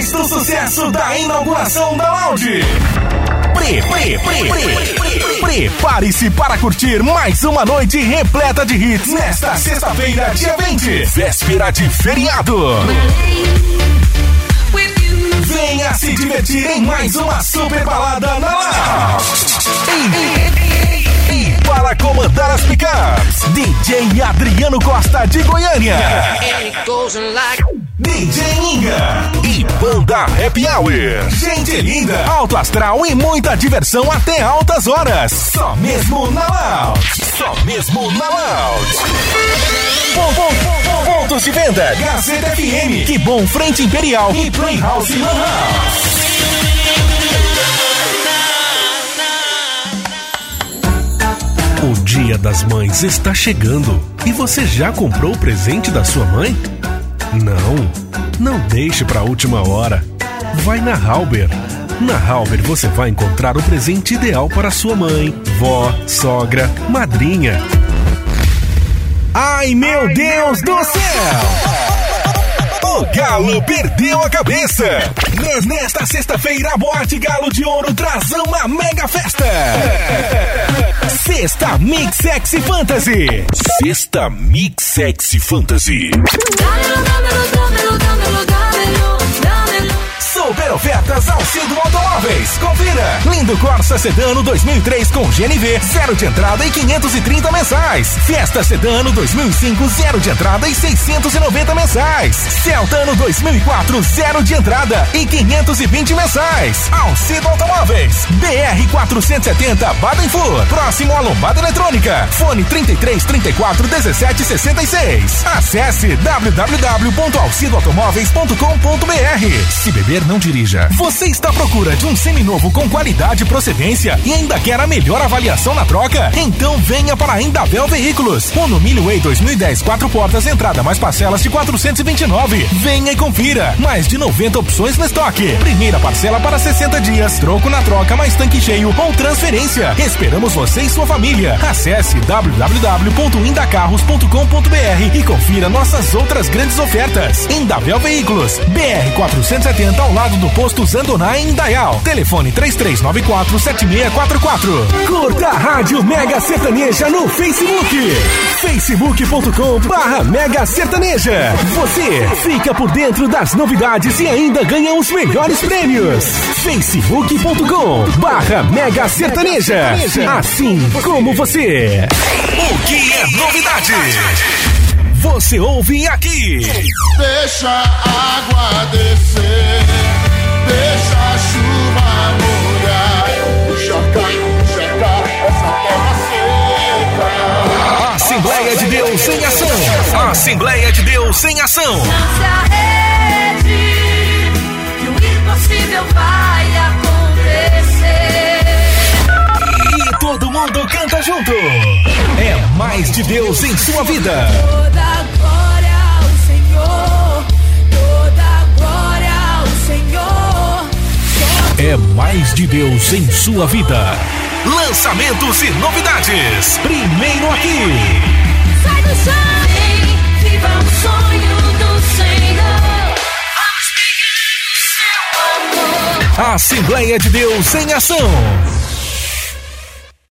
depois do sucesso da inauguração da Lounge. Pre, pre, pre, pre, pre, Prepare-se para curtir mais uma noite repleta de hits nesta sexta-feira, dia 20, véspera de feriado. Venha se divertir em mais uma super balada na Lounge. DJ Adriano Costa de Goiânia. DJ Inga e Banda Happy Hour. Gente linda, alto astral e muita diversão até altas horas. Só mesmo na Lounge. Só mesmo na pon- Pontos de venda: Gazeta FM, Que Bom Frente Imperial e Playhouse Lan House. Dia das Mães está chegando e você já comprou o presente da sua mãe? Não, não deixe para a última hora. Vai na Halber. Na Halber você vai encontrar o presente ideal para sua mãe, vó, sogra, madrinha. Ai meu Deus do céu! O Galo perdeu a cabeça! Nesta sexta-feira, a Boate Galo de Ouro traz uma mega festa! Sexta Mix Sexy Fantasy! Sexta Mix Sexy Fantasy! Super ofertas ao Cido Automóveis. Confira. Lindo Corsa Sedano 2003 com GNV, zero de entrada e 530 mensais. Fiesta Sedano 2005, zero de entrada e 690 mensais. Celtano 2004, zero de entrada e 520 mensais. Alcido Automóveis. BR 470 Baden-Fur. Próximo à Lombada Eletrônica. Fone 33 34 17 66. Acesse www.alcidoautomóveis.com.br. Se beber, não dirija. Você está à procura de um seminovo com qualidade e procedência e ainda quer a melhor avaliação na troca? Então venha para a Indavel Veículos. O Millie Way 2010, quatro portas, entrada mais parcelas de 429. Venha e confira. Mais de 90 opções no estoque. Primeira parcela para 60 dias. Troco na troca, mais tanque cheio ou transferência. Esperamos você e sua família. Acesse www.indacarros.com.br e confira nossas outras grandes ofertas. Indavel Veículos. BR 470 ao lado do posto Zandoná em Indaial. Telefone 3394-7644. Curta a Rádio Mega Sertaneja no Facebook. facebook.com barra Mega Sertaneja. Você fica por dentro das novidades e ainda ganha os melhores prêmios. facebook.com barra Mega Sertaneja. Assim como você. O que é novidade? Você ouve aqui. Deixa a água descer, Assembleia de Deus em ação. Assembleia de Deus em ação. Lance a rede, que o impossível vai acontecer. E todo mundo canta junto. É mais de Deus em sua vida. Toda glória ao Senhor, toda glória ao Senhor. É mais de Deus em sua vida. Lançamentos e novidades. Primeiro aqui. Assembleia de Deus em ação.